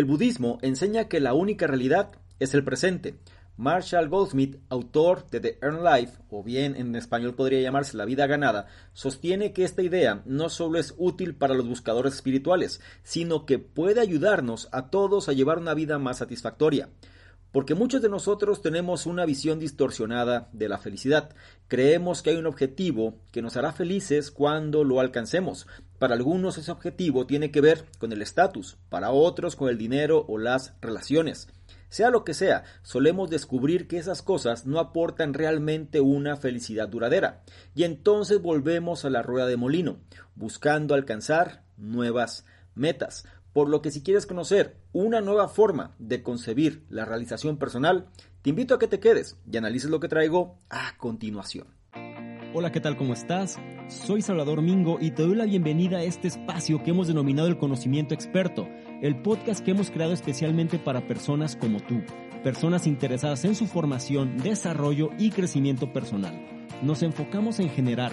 El budismo enseña que la única realidad es el presente. Marshall Goldsmith, autor de The Earned Life, o bien en español podría llamarse La vida ganada, sostiene que esta idea no solo es útil para los buscadores espirituales, sino que puede ayudarnos a todos a llevar una vida más satisfactoria. Porque muchos de nosotros tenemos una visión distorsionada de la felicidad. Creemos que hay un objetivo que nos hará felices cuando lo alcancemos. Para algunos ese objetivo tiene que ver con el estatus, para otros con el dinero o las relaciones. Sea lo que sea, solemos descubrir que esas cosas no aportan realmente una felicidad duradera. Y entonces volvemos a la rueda de molino, buscando alcanzar nuevas metas. Por lo que si quieres conocer una nueva forma de concebir la realización personal, te invito a que te quedes y analices lo que traigo a continuación. Hola, ¿qué tal? ¿Cómo estás? Soy Salvador Mingo y te doy la bienvenida a este espacio que hemos denominado el conocimiento experto, el podcast que hemos creado especialmente para personas como tú, personas interesadas en su formación, desarrollo y crecimiento personal. Nos enfocamos en generar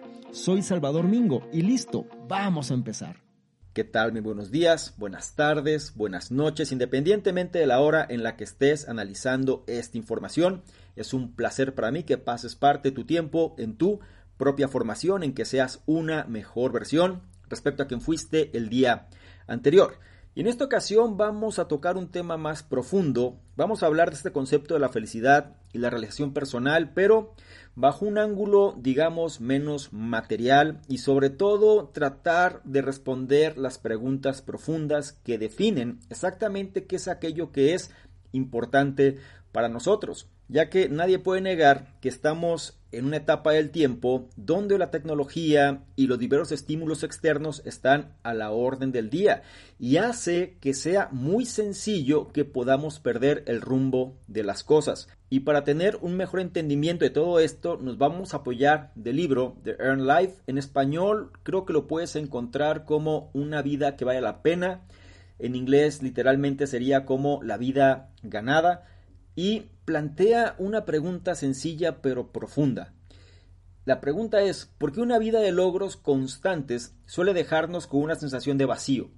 Soy Salvador Mingo y listo, vamos a empezar. ¿Qué tal? Muy buenos días, buenas tardes, buenas noches, independientemente de la hora en la que estés analizando esta información. Es un placer para mí que pases parte de tu tiempo en tu propia formación, en que seas una mejor versión respecto a quien fuiste el día anterior. Y en esta ocasión vamos a tocar un tema más profundo. Vamos a hablar de este concepto de la felicidad y la realización personal, pero bajo un ángulo, digamos, menos material y sobre todo tratar de responder las preguntas profundas que definen exactamente qué es aquello que es importante para nosotros, ya que nadie puede negar que estamos en una etapa del tiempo donde la tecnología y los diversos estímulos externos están a la orden del día y hace que sea muy sencillo que podamos perder el rumbo de las cosas. Y para tener un mejor entendimiento de todo esto, nos vamos a apoyar del libro The Earn Life. En español creo que lo puedes encontrar como una vida que vale la pena. En inglés literalmente sería como la vida ganada y plantea una pregunta sencilla pero profunda. La pregunta es, ¿por qué una vida de logros constantes suele dejarnos con una sensación de vacío?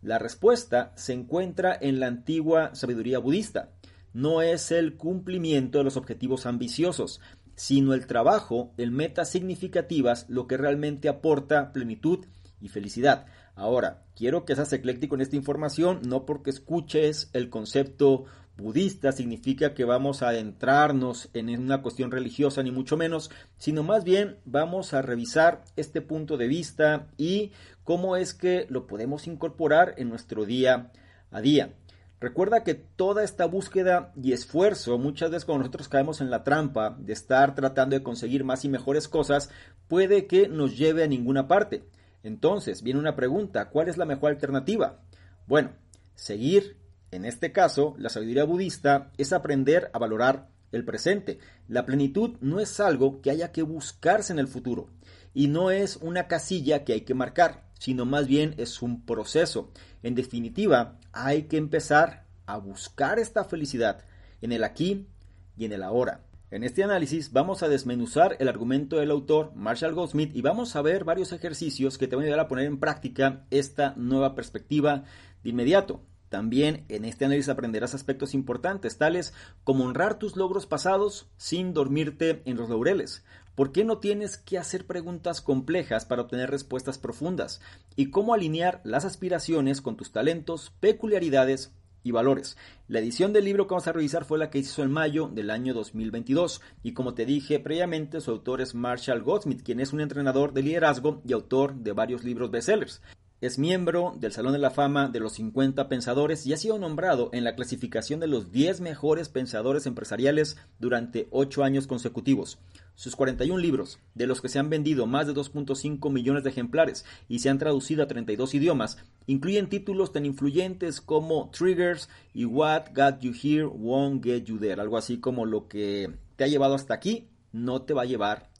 La respuesta se encuentra en la antigua sabiduría budista. No es el cumplimiento de los objetivos ambiciosos, sino el trabajo en metas significativas lo que realmente aporta plenitud y felicidad. Ahora, quiero que seas ecléctico en esta información, no porque escuches el concepto budista significa que vamos a adentrarnos en una cuestión religiosa ni mucho menos, sino más bien vamos a revisar este punto de vista y cómo es que lo podemos incorporar en nuestro día a día. Recuerda que toda esta búsqueda y esfuerzo, muchas veces cuando nosotros caemos en la trampa de estar tratando de conseguir más y mejores cosas, puede que nos lleve a ninguna parte. Entonces, viene una pregunta, ¿cuál es la mejor alternativa? Bueno, seguir en este caso, la sabiduría budista es aprender a valorar el presente. La plenitud no es algo que haya que buscarse en el futuro y no es una casilla que hay que marcar, sino más bien es un proceso. En definitiva, hay que empezar a buscar esta felicidad en el aquí y en el ahora. En este análisis vamos a desmenuzar el argumento del autor Marshall Goldsmith y vamos a ver varios ejercicios que te van a ayudar a poner en práctica esta nueva perspectiva de inmediato. También en este análisis aprenderás aspectos importantes, tales como honrar tus logros pasados sin dormirte en los laureles. ¿Por qué no tienes que hacer preguntas complejas para obtener respuestas profundas? Y cómo alinear las aspiraciones con tus talentos, peculiaridades y valores. La edición del libro que vamos a revisar fue la que hizo en mayo del año 2022 y como te dije previamente su autor es Marshall Goldsmith, quien es un entrenador de liderazgo y autor de varios libros bestsellers. Es miembro del Salón de la Fama de los 50 Pensadores y ha sido nombrado en la clasificación de los 10 mejores pensadores empresariales durante 8 años consecutivos. Sus 41 libros, de los que se han vendido más de 2.5 millones de ejemplares y se han traducido a 32 idiomas, incluyen títulos tan influyentes como Triggers y What Got You Here Won't Get You There, algo así como lo que te ha llevado hasta aquí no te va a llevar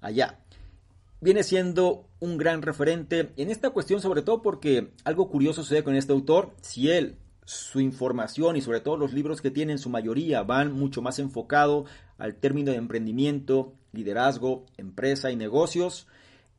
allá viene siendo un gran referente en esta cuestión, sobre todo porque algo curioso sucede con este autor. Si él, su información y sobre todo los libros que tiene en su mayoría van mucho más enfocado al término de emprendimiento, liderazgo, empresa y negocios,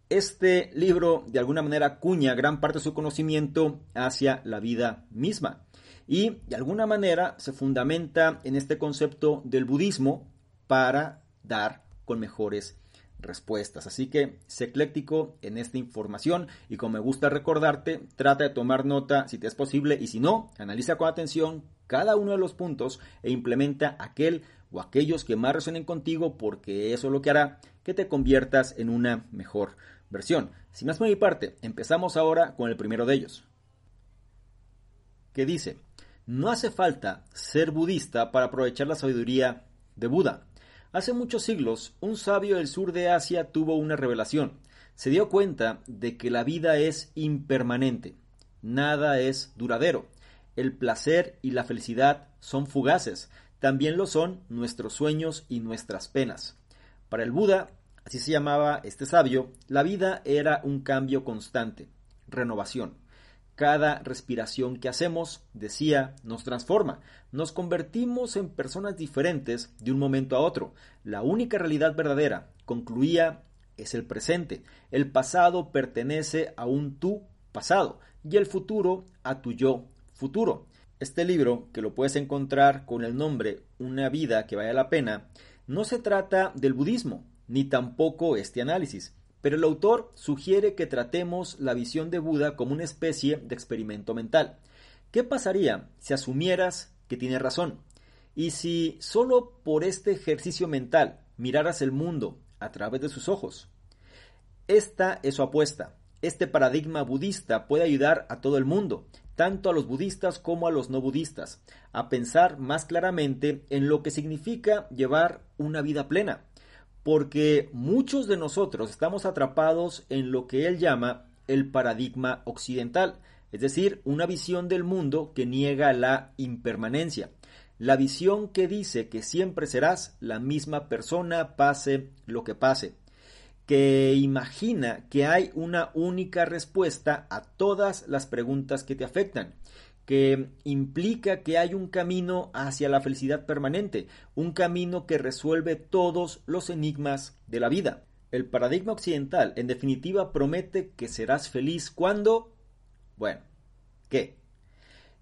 este libro de alguna manera cuña gran parte de su conocimiento hacia la vida misma y de alguna manera se fundamenta en este concepto del budismo para dar con mejores respuestas. Así que sé ecléctico en esta información y como me gusta recordarte, trata de tomar nota si te es posible y si no, analiza con atención cada uno de los puntos e implementa aquel o aquellos que más resuenen contigo porque eso es lo que hará que te conviertas en una mejor versión. Sin más por mi parte, empezamos ahora con el primero de ellos. Que dice, no hace falta ser budista para aprovechar la sabiduría de Buda. Hace muchos siglos, un sabio del sur de Asia tuvo una revelación. Se dio cuenta de que la vida es impermanente. Nada es duradero. El placer y la felicidad son fugaces. También lo son nuestros sueños y nuestras penas. Para el Buda, así se llamaba este sabio, la vida era un cambio constante, renovación. Cada respiración que hacemos, decía, nos transforma. Nos convertimos en personas diferentes de un momento a otro. La única realidad verdadera, concluía, es el presente. El pasado pertenece a un tú pasado y el futuro a tu yo futuro. Este libro, que lo puedes encontrar con el nombre Una vida que vale la pena, no se trata del budismo, ni tampoco este análisis pero el autor sugiere que tratemos la visión de Buda como una especie de experimento mental. ¿Qué pasaría si asumieras que tiene razón? Y si solo por este ejercicio mental miraras el mundo a través de sus ojos. Esta es su apuesta. Este paradigma budista puede ayudar a todo el mundo, tanto a los budistas como a los no budistas, a pensar más claramente en lo que significa llevar una vida plena porque muchos de nosotros estamos atrapados en lo que él llama el paradigma occidental, es decir, una visión del mundo que niega la impermanencia, la visión que dice que siempre serás la misma persona pase lo que pase, que imagina que hay una única respuesta a todas las preguntas que te afectan, que implica que hay un camino hacia la felicidad permanente, un camino que resuelve todos los enigmas de la vida. El paradigma occidental, en definitiva, promete que serás feliz cuando... Bueno, ¿qué?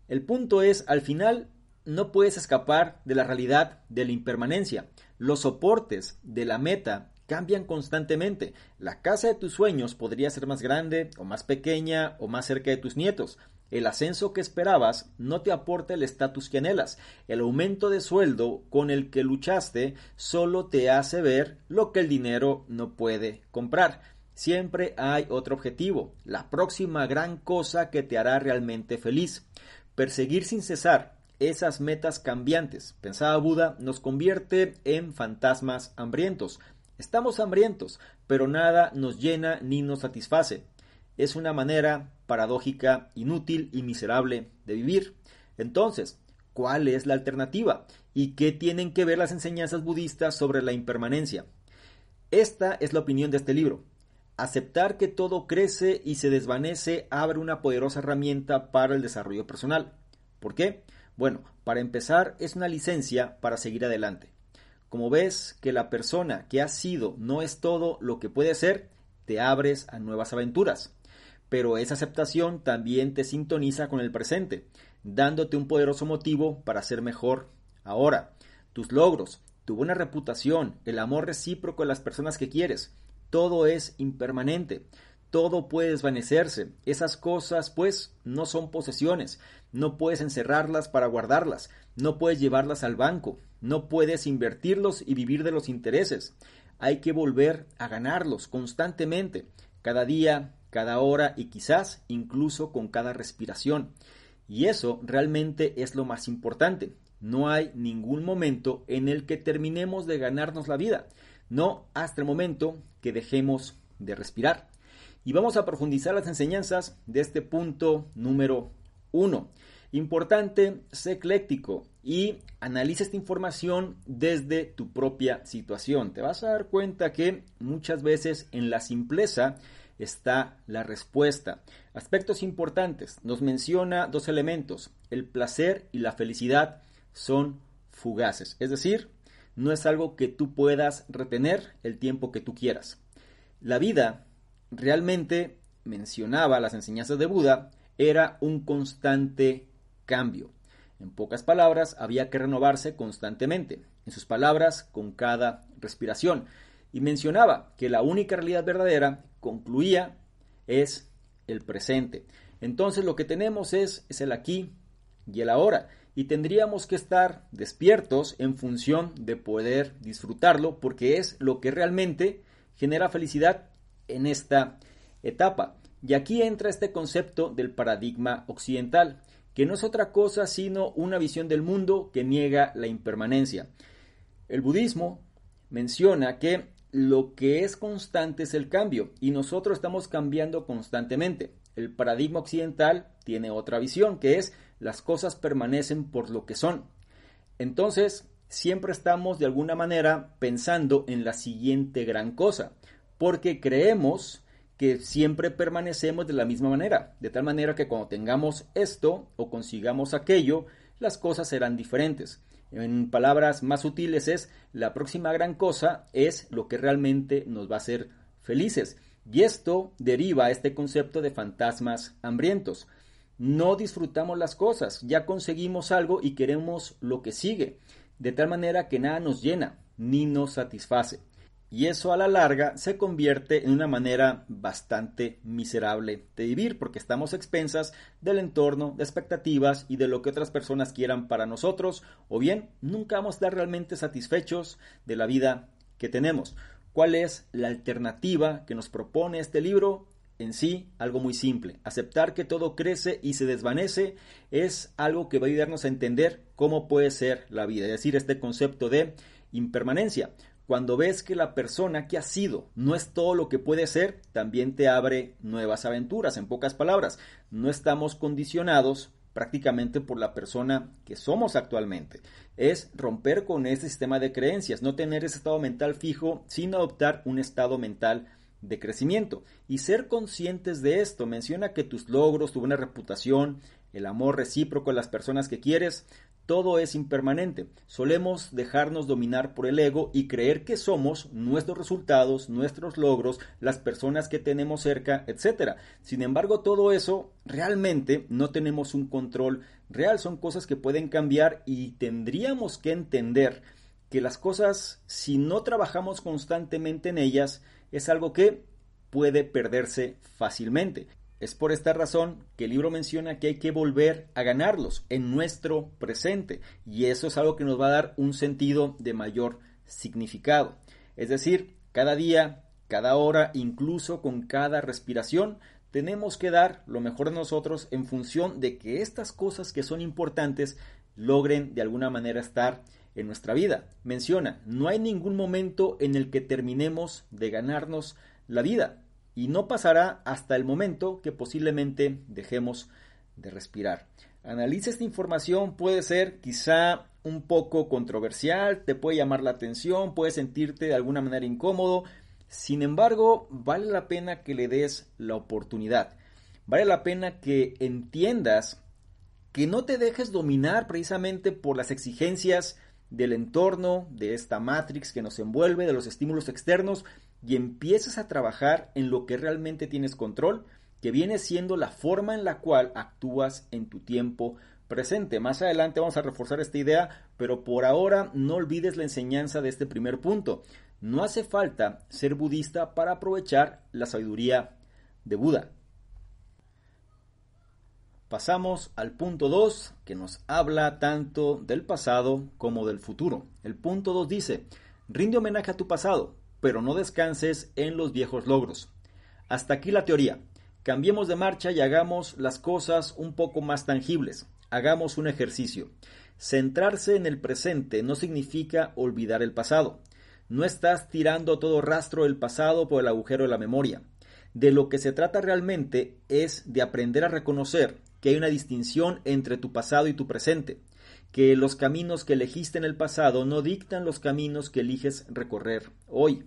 El punto es, al final, no puedes escapar de la realidad de la impermanencia. Los soportes de la meta cambian constantemente. La casa de tus sueños podría ser más grande o más pequeña o más cerca de tus nietos. El ascenso que esperabas no te aporta el estatus que anhelas. El aumento de sueldo con el que luchaste solo te hace ver lo que el dinero no puede comprar. Siempre hay otro objetivo, la próxima gran cosa que te hará realmente feliz. Perseguir sin cesar esas metas cambiantes, pensaba Buda, nos convierte en fantasmas hambrientos. Estamos hambrientos, pero nada nos llena ni nos satisface es una manera paradójica, inútil y miserable de vivir. Entonces, ¿cuál es la alternativa? ¿Y qué tienen que ver las enseñanzas budistas sobre la impermanencia? Esta es la opinión de este libro. Aceptar que todo crece y se desvanece abre una poderosa herramienta para el desarrollo personal. ¿Por qué? Bueno, para empezar es una licencia para seguir adelante. Como ves que la persona que has sido no es todo lo que puede ser, te abres a nuevas aventuras pero esa aceptación también te sintoniza con el presente, dándote un poderoso motivo para ser mejor ahora. Tus logros, tu buena reputación, el amor recíproco de las personas que quieres, todo es impermanente. todo puede desvanecerse. Esas cosas, pues, no son posesiones. No puedes encerrarlas para guardarlas. No puedes llevarlas al banco. No puedes invertirlos y vivir de los intereses. Hay que volver a ganarlos constantemente, cada día, cada hora y quizás incluso con cada respiración. Y eso realmente es lo más importante. No hay ningún momento en el que terminemos de ganarnos la vida. No hasta el momento que dejemos de respirar. Y vamos a profundizar las enseñanzas de este punto número uno. Importante, sé ecléctico y analiza esta información desde tu propia situación. Te vas a dar cuenta que muchas veces en la simpleza está la respuesta. Aspectos importantes. Nos menciona dos elementos. El placer y la felicidad son fugaces. Es decir, no es algo que tú puedas retener el tiempo que tú quieras. La vida realmente, mencionaba las enseñanzas de Buda, era un constante cambio. En pocas palabras, había que renovarse constantemente. En sus palabras, con cada respiración. Y mencionaba que la única realidad verdadera, concluía, es el presente. Entonces lo que tenemos es, es el aquí y el ahora. Y tendríamos que estar despiertos en función de poder disfrutarlo porque es lo que realmente genera felicidad en esta etapa. Y aquí entra este concepto del paradigma occidental, que no es otra cosa sino una visión del mundo que niega la impermanencia. El budismo menciona que lo que es constante es el cambio y nosotros estamos cambiando constantemente. El paradigma occidental tiene otra visión, que es las cosas permanecen por lo que son. Entonces, siempre estamos de alguna manera pensando en la siguiente gran cosa porque creemos que siempre permanecemos de la misma manera, de tal manera que cuando tengamos esto o consigamos aquello, las cosas serán diferentes. En palabras más sutiles es, la próxima gran cosa es lo que realmente nos va a hacer felices. Y esto deriva este concepto de fantasmas hambrientos. No disfrutamos las cosas, ya conseguimos algo y queremos lo que sigue, de tal manera que nada nos llena ni nos satisface y eso a la larga se convierte en una manera bastante miserable de vivir porque estamos expensas del entorno, de expectativas y de lo que otras personas quieran para nosotros o bien nunca vamos a estar realmente satisfechos de la vida que tenemos. ¿Cuál es la alternativa que nos propone este libro? En sí, algo muy simple. Aceptar que todo crece y se desvanece es algo que va a ayudarnos a entender cómo puede ser la vida, es decir, este concepto de impermanencia. Cuando ves que la persona que ha sido no es todo lo que puede ser, también te abre nuevas aventuras. En pocas palabras, no estamos condicionados prácticamente por la persona que somos actualmente. Es romper con ese sistema de creencias, no tener ese estado mental fijo, sino adoptar un estado mental de crecimiento. Y ser conscientes de esto menciona que tus logros, tu buena reputación, el amor recíproco de las personas que quieres, todo es impermanente. Solemos dejarnos dominar por el ego y creer que somos nuestros resultados, nuestros logros, las personas que tenemos cerca, etc. Sin embargo, todo eso realmente no tenemos un control real. Son cosas que pueden cambiar y tendríamos que entender que las cosas, si no trabajamos constantemente en ellas, es algo que puede perderse fácilmente. Es por esta razón que el libro menciona que hay que volver a ganarlos en nuestro presente y eso es algo que nos va a dar un sentido de mayor significado. Es decir, cada día, cada hora, incluso con cada respiración, tenemos que dar lo mejor de nosotros en función de que estas cosas que son importantes logren de alguna manera estar en nuestra vida. Menciona, no hay ningún momento en el que terminemos de ganarnos la vida y no pasará hasta el momento que posiblemente dejemos de respirar. Analiza esta información, puede ser quizá un poco controversial, te puede llamar la atención, puedes sentirte de alguna manera incómodo, sin embargo, vale la pena que le des la oportunidad, vale la pena que entiendas que no te dejes dominar precisamente por las exigencias del entorno, de esta matrix que nos envuelve, de los estímulos externos, y empiezas a trabajar en lo que realmente tienes control, que viene siendo la forma en la cual actúas en tu tiempo presente. Más adelante vamos a reforzar esta idea, pero por ahora no olvides la enseñanza de este primer punto. No hace falta ser budista para aprovechar la sabiduría de Buda. Pasamos al punto 2 que nos habla tanto del pasado como del futuro. El punto 2 dice, rinde homenaje a tu pasado, pero no descanses en los viejos logros. Hasta aquí la teoría. Cambiemos de marcha y hagamos las cosas un poco más tangibles. Hagamos un ejercicio. Centrarse en el presente no significa olvidar el pasado. No estás tirando todo rastro del pasado por el agujero de la memoria. De lo que se trata realmente es de aprender a reconocer que hay una distinción entre tu pasado y tu presente, que los caminos que elegiste en el pasado no dictan los caminos que eliges recorrer hoy.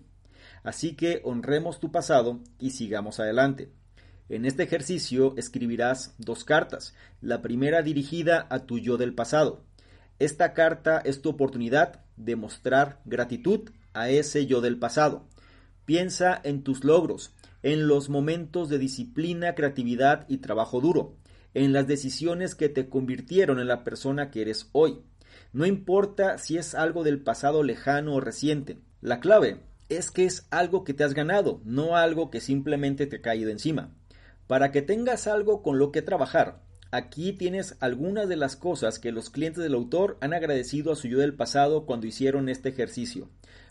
Así que honremos tu pasado y sigamos adelante. En este ejercicio escribirás dos cartas, la primera dirigida a tu yo del pasado. Esta carta es tu oportunidad de mostrar gratitud a ese yo del pasado. Piensa en tus logros, en los momentos de disciplina, creatividad y trabajo duro, en las decisiones que te convirtieron en la persona que eres hoy. No importa si es algo del pasado lejano o reciente. La clave es que es algo que te has ganado, no algo que simplemente te ha caído encima. Para que tengas algo con lo que trabajar, aquí tienes algunas de las cosas que los clientes del autor han agradecido a su yo del pasado cuando hicieron este ejercicio.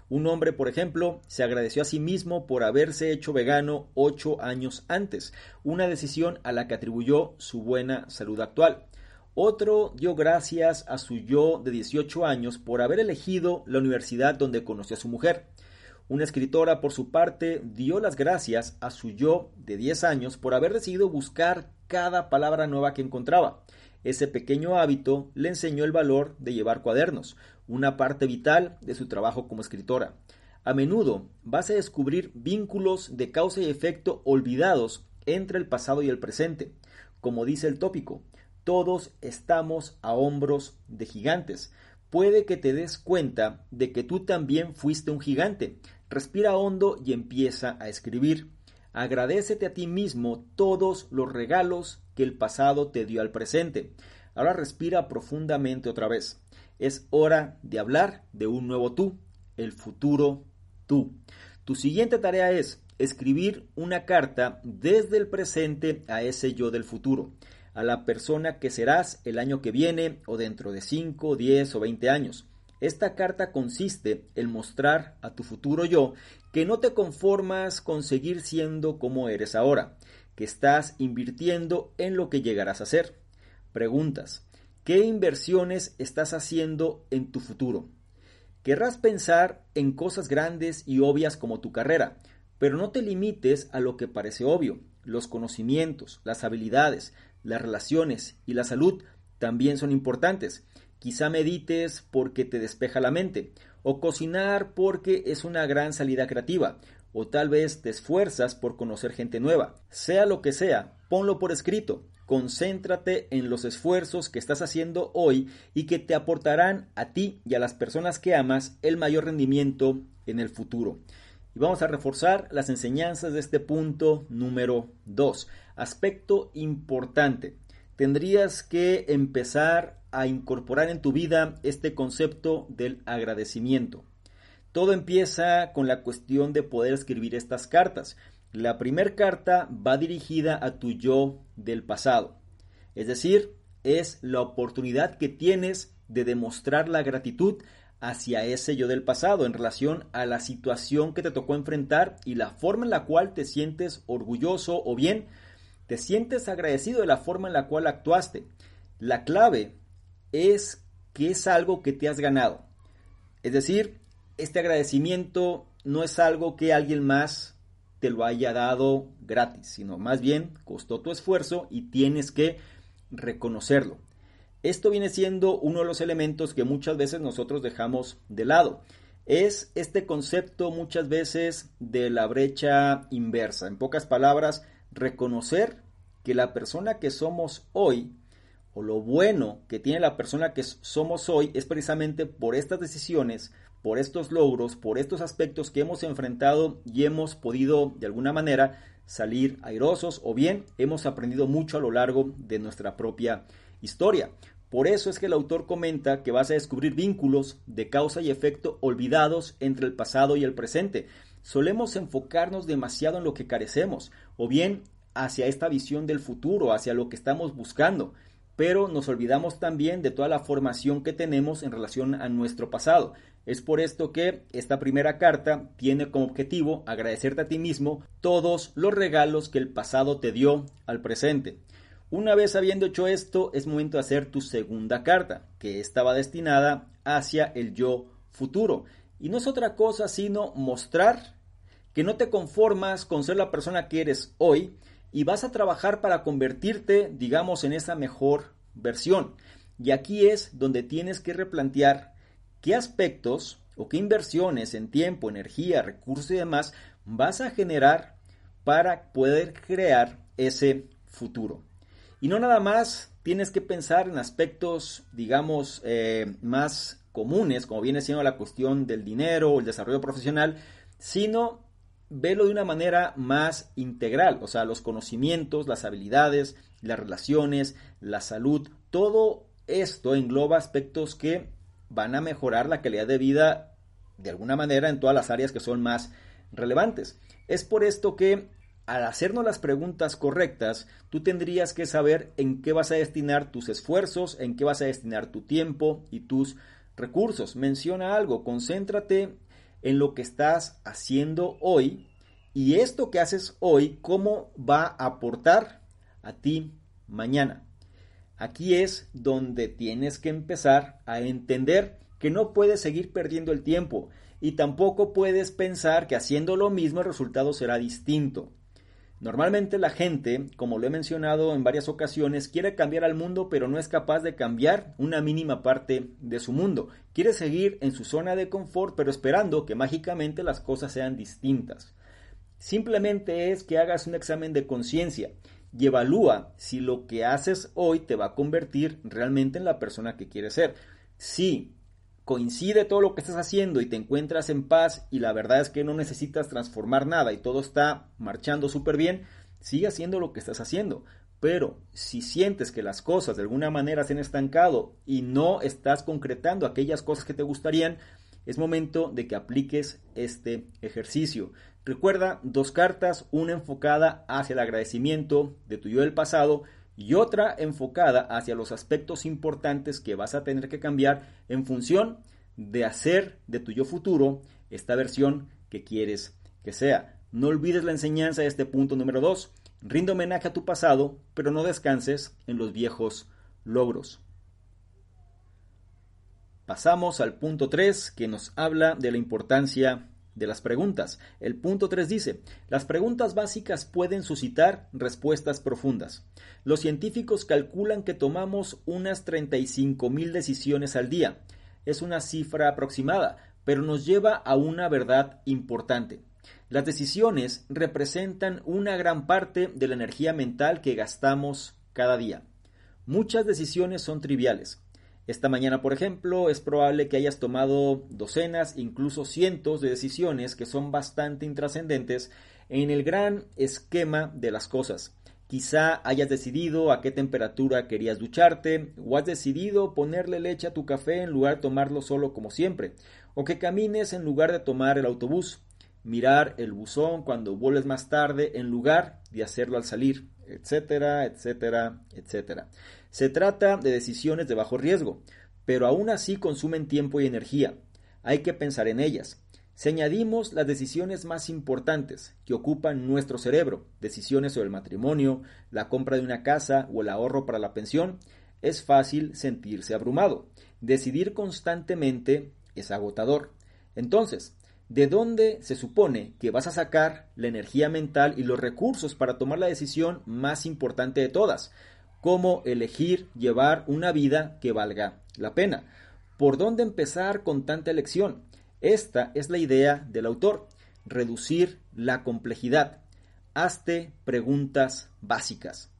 Un hombre, por ejemplo, se agradeció a sí mismo por haberse hecho vegano ocho años antes, una decisión a la que atribuyó su buena salud actual. Otro dio gracias a su yo de 18 años por haber elegido la universidad donde conoció a su mujer. Una escritora, por su parte, dio las gracias a su yo de 10 años por haber decidido buscar cada palabra nueva que encontraba. Ese pequeño hábito le enseñó el valor de llevar cuadernos, una parte vital de su trabajo como escritora. A menudo vas a descubrir vínculos de causa y efecto olvidados entre el pasado y el presente. Como dice el tópico, todos estamos a hombros de gigantes. Puede que te des cuenta de que tú también fuiste un gigante. Respira hondo y empieza a escribir. Agradecete a ti mismo todos los regalos que el pasado te dio al presente. Ahora respira profundamente otra vez. Es hora de hablar de un nuevo tú, el futuro tú. Tu siguiente tarea es escribir una carta desde el presente a ese yo del futuro, a la persona que serás el año que viene o dentro de 5, 10 o 20 años. Esta carta consiste en mostrar a tu futuro yo que no te conformas con seguir siendo como eres ahora, que estás invirtiendo en lo que llegarás a ser. Preguntas. ¿Qué inversiones estás haciendo en tu futuro? Querrás pensar en cosas grandes y obvias como tu carrera, pero no te limites a lo que parece obvio. Los conocimientos, las habilidades, las relaciones y la salud también son importantes. Quizá medites porque te despeja la mente, o cocinar porque es una gran salida creativa, o tal vez te esfuerzas por conocer gente nueva. Sea lo que sea, ponlo por escrito. Concéntrate en los esfuerzos que estás haciendo hoy y que te aportarán a ti y a las personas que amas el mayor rendimiento en el futuro. Y vamos a reforzar las enseñanzas de este punto número 2. Aspecto importante. Tendrías que empezar a incorporar en tu vida este concepto del agradecimiento. Todo empieza con la cuestión de poder escribir estas cartas. La primera carta va dirigida a tu yo del pasado. Es decir, es la oportunidad que tienes de demostrar la gratitud hacia ese yo del pasado en relación a la situación que te tocó enfrentar y la forma en la cual te sientes orgulloso o bien te sientes agradecido de la forma en la cual actuaste. La clave es que es algo que te has ganado. Es decir, este agradecimiento no es algo que alguien más te lo haya dado gratis, sino más bien costó tu esfuerzo y tienes que reconocerlo. Esto viene siendo uno de los elementos que muchas veces nosotros dejamos de lado. Es este concepto muchas veces de la brecha inversa. En pocas palabras, reconocer que la persona que somos hoy o lo bueno que tiene la persona que somos hoy es precisamente por estas decisiones, por estos logros, por estos aspectos que hemos enfrentado y hemos podido de alguna manera salir airosos o bien hemos aprendido mucho a lo largo de nuestra propia historia. Por eso es que el autor comenta que vas a descubrir vínculos de causa y efecto olvidados entre el pasado y el presente. Solemos enfocarnos demasiado en lo que carecemos o bien hacia esta visión del futuro, hacia lo que estamos buscando, pero nos olvidamos también de toda la formación que tenemos en relación a nuestro pasado. Es por esto que esta primera carta tiene como objetivo agradecerte a ti mismo todos los regalos que el pasado te dio al presente. Una vez habiendo hecho esto, es momento de hacer tu segunda carta, que estaba destinada hacia el yo futuro. Y no es otra cosa sino mostrar que no te conformas con ser la persona que eres hoy y vas a trabajar para convertirte, digamos, en esa mejor versión. Y aquí es donde tienes que replantear qué aspectos o qué inversiones en tiempo, energía, recursos y demás vas a generar para poder crear ese futuro. Y no nada más tienes que pensar en aspectos, digamos, eh, más comunes, como viene siendo la cuestión del dinero o el desarrollo profesional, sino velo de una manera más integral, o sea, los conocimientos, las habilidades, las relaciones, la salud, todo esto engloba aspectos que van a mejorar la calidad de vida de alguna manera en todas las áreas que son más relevantes. Es por esto que al hacernos las preguntas correctas, tú tendrías que saber en qué vas a destinar tus esfuerzos, en qué vas a destinar tu tiempo y tus recursos. Menciona algo, concéntrate en lo que estás haciendo hoy y esto que haces hoy, cómo va a aportar a ti mañana. Aquí es donde tienes que empezar a entender que no puedes seguir perdiendo el tiempo y tampoco puedes pensar que haciendo lo mismo el resultado será distinto. Normalmente la gente, como lo he mencionado en varias ocasiones, quiere cambiar al mundo pero no es capaz de cambiar una mínima parte de su mundo. Quiere seguir en su zona de confort pero esperando que mágicamente las cosas sean distintas. Simplemente es que hagas un examen de conciencia y evalúa si lo que haces hoy te va a convertir realmente en la persona que quieres ser. Si coincide todo lo que estás haciendo y te encuentras en paz y la verdad es que no necesitas transformar nada y todo está marchando súper bien, sigue haciendo lo que estás haciendo. Pero si sientes que las cosas de alguna manera se han estancado y no estás concretando aquellas cosas que te gustarían, es momento de que apliques este ejercicio. Recuerda dos cartas, una enfocada hacia el agradecimiento de tu yo del pasado y otra enfocada hacia los aspectos importantes que vas a tener que cambiar en función de hacer de tu yo futuro esta versión que quieres que sea. No olvides la enseñanza de este punto número 2. Rinde homenaje a tu pasado, pero no descanses en los viejos logros. Pasamos al punto 3 que nos habla de la importancia de las preguntas. El punto 3 dice, las preguntas básicas pueden suscitar respuestas profundas. Los científicos calculan que tomamos unas 35 mil decisiones al día. Es una cifra aproximada, pero nos lleva a una verdad importante. Las decisiones representan una gran parte de la energía mental que gastamos cada día. Muchas decisiones son triviales, esta mañana, por ejemplo, es probable que hayas tomado docenas, incluso cientos de decisiones que son bastante intrascendentes en el gran esquema de las cosas. Quizá hayas decidido a qué temperatura querías ducharte, o has decidido ponerle leche a tu café en lugar de tomarlo solo como siempre, o que camines en lugar de tomar el autobús, mirar el buzón cuando vuelves más tarde en lugar de hacerlo al salir, etcétera, etcétera, etcétera. Se trata de decisiones de bajo riesgo, pero aún así consumen tiempo y energía. Hay que pensar en ellas. Si añadimos las decisiones más importantes que ocupan nuestro cerebro, decisiones sobre el matrimonio, la compra de una casa o el ahorro para la pensión, es fácil sentirse abrumado. Decidir constantemente es agotador. Entonces, ¿de dónde se supone que vas a sacar la energía mental y los recursos para tomar la decisión más importante de todas? Cómo elegir llevar una vida que valga la pena. ¿Por dónde empezar con tanta elección? Esta es la idea del autor, reducir la complejidad. Hazte preguntas básicas.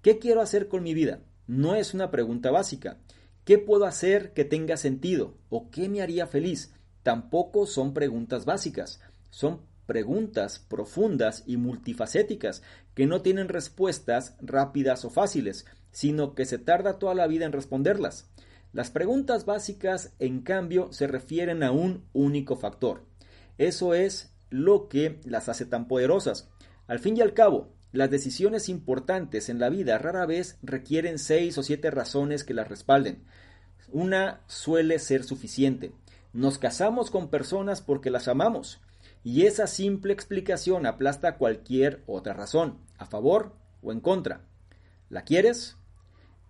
¿Qué quiero hacer con mi vida? No es una pregunta básica. ¿Qué puedo hacer que tenga sentido? ¿O qué me haría feliz? Tampoco son preguntas básicas. Son preguntas profundas y multifacéticas que no tienen respuestas rápidas o fáciles, sino que se tarda toda la vida en responderlas. Las preguntas básicas, en cambio, se refieren a un único factor. Eso es lo que las hace tan poderosas. Al fin y al cabo, las decisiones importantes en la vida rara vez requieren seis o siete razones que las respalden. Una suele ser suficiente. Nos casamos con personas porque las amamos, y esa simple explicación aplasta cualquier otra razón, a favor o en contra. ¿La quieres?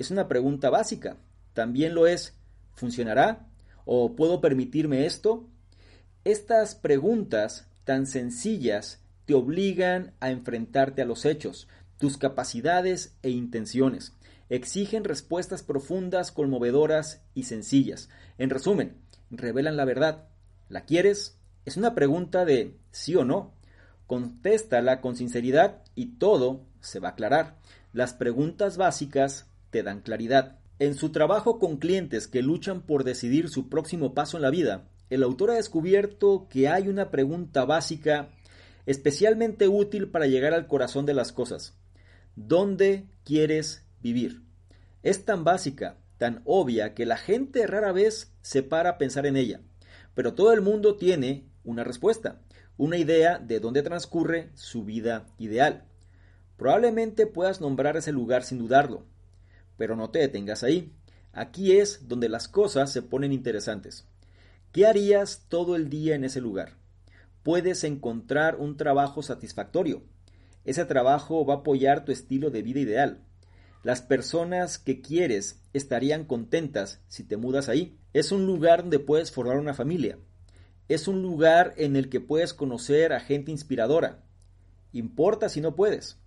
Es una pregunta básica. También lo es, ¿funcionará? ¿O puedo permitirme esto? Estas preguntas tan sencillas te obligan a enfrentarte a los hechos, tus capacidades e intenciones. Exigen respuestas profundas, conmovedoras y sencillas. En resumen, revelan la verdad. ¿La quieres? Es una pregunta de sí o no. Contéstala con sinceridad y todo se va a aclarar. Las preguntas básicas te dan claridad. En su trabajo con clientes que luchan por decidir su próximo paso en la vida, el autor ha descubierto que hay una pregunta básica especialmente útil para llegar al corazón de las cosas. ¿Dónde quieres vivir? Es tan básica, tan obvia, que la gente rara vez se para a pensar en ella. Pero todo el mundo tiene una respuesta, una idea de dónde transcurre su vida ideal. Probablemente puedas nombrar ese lugar sin dudarlo, pero no te detengas ahí. Aquí es donde las cosas se ponen interesantes. ¿Qué harías todo el día en ese lugar? puedes encontrar un trabajo satisfactorio. Ese trabajo va a apoyar tu estilo de vida ideal. Las personas que quieres estarían contentas si te mudas ahí. Es un lugar donde puedes formar una familia. Es un lugar en el que puedes conocer a gente inspiradora. Importa si no puedes.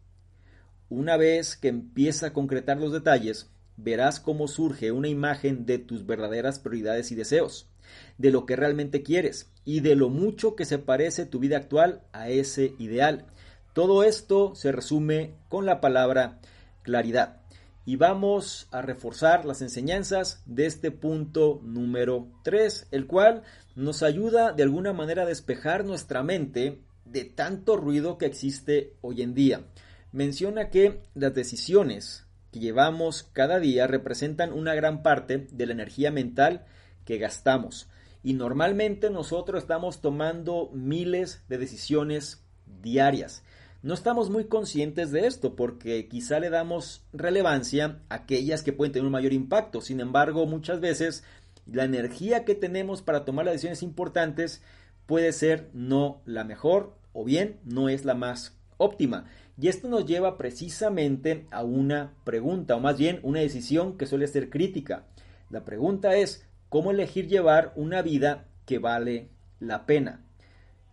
Una vez que empieza a concretar los detalles, verás cómo surge una imagen de tus verdaderas prioridades y deseos de lo que realmente quieres y de lo mucho que se parece tu vida actual a ese ideal. Todo esto se resume con la palabra claridad. Y vamos a reforzar las enseñanzas de este punto número 3, el cual nos ayuda de alguna manera a despejar nuestra mente de tanto ruido que existe hoy en día. Menciona que las decisiones que llevamos cada día representan una gran parte de la energía mental que gastamos. Y normalmente nosotros estamos tomando miles de decisiones diarias. No estamos muy conscientes de esto porque quizá le damos relevancia a aquellas que pueden tener un mayor impacto. Sin embargo, muchas veces la energía que tenemos para tomar las decisiones importantes puede ser no la mejor o bien no es la más óptima. Y esto nos lleva precisamente a una pregunta, o más bien una decisión que suele ser crítica. La pregunta es, cómo elegir llevar una vida que vale la pena.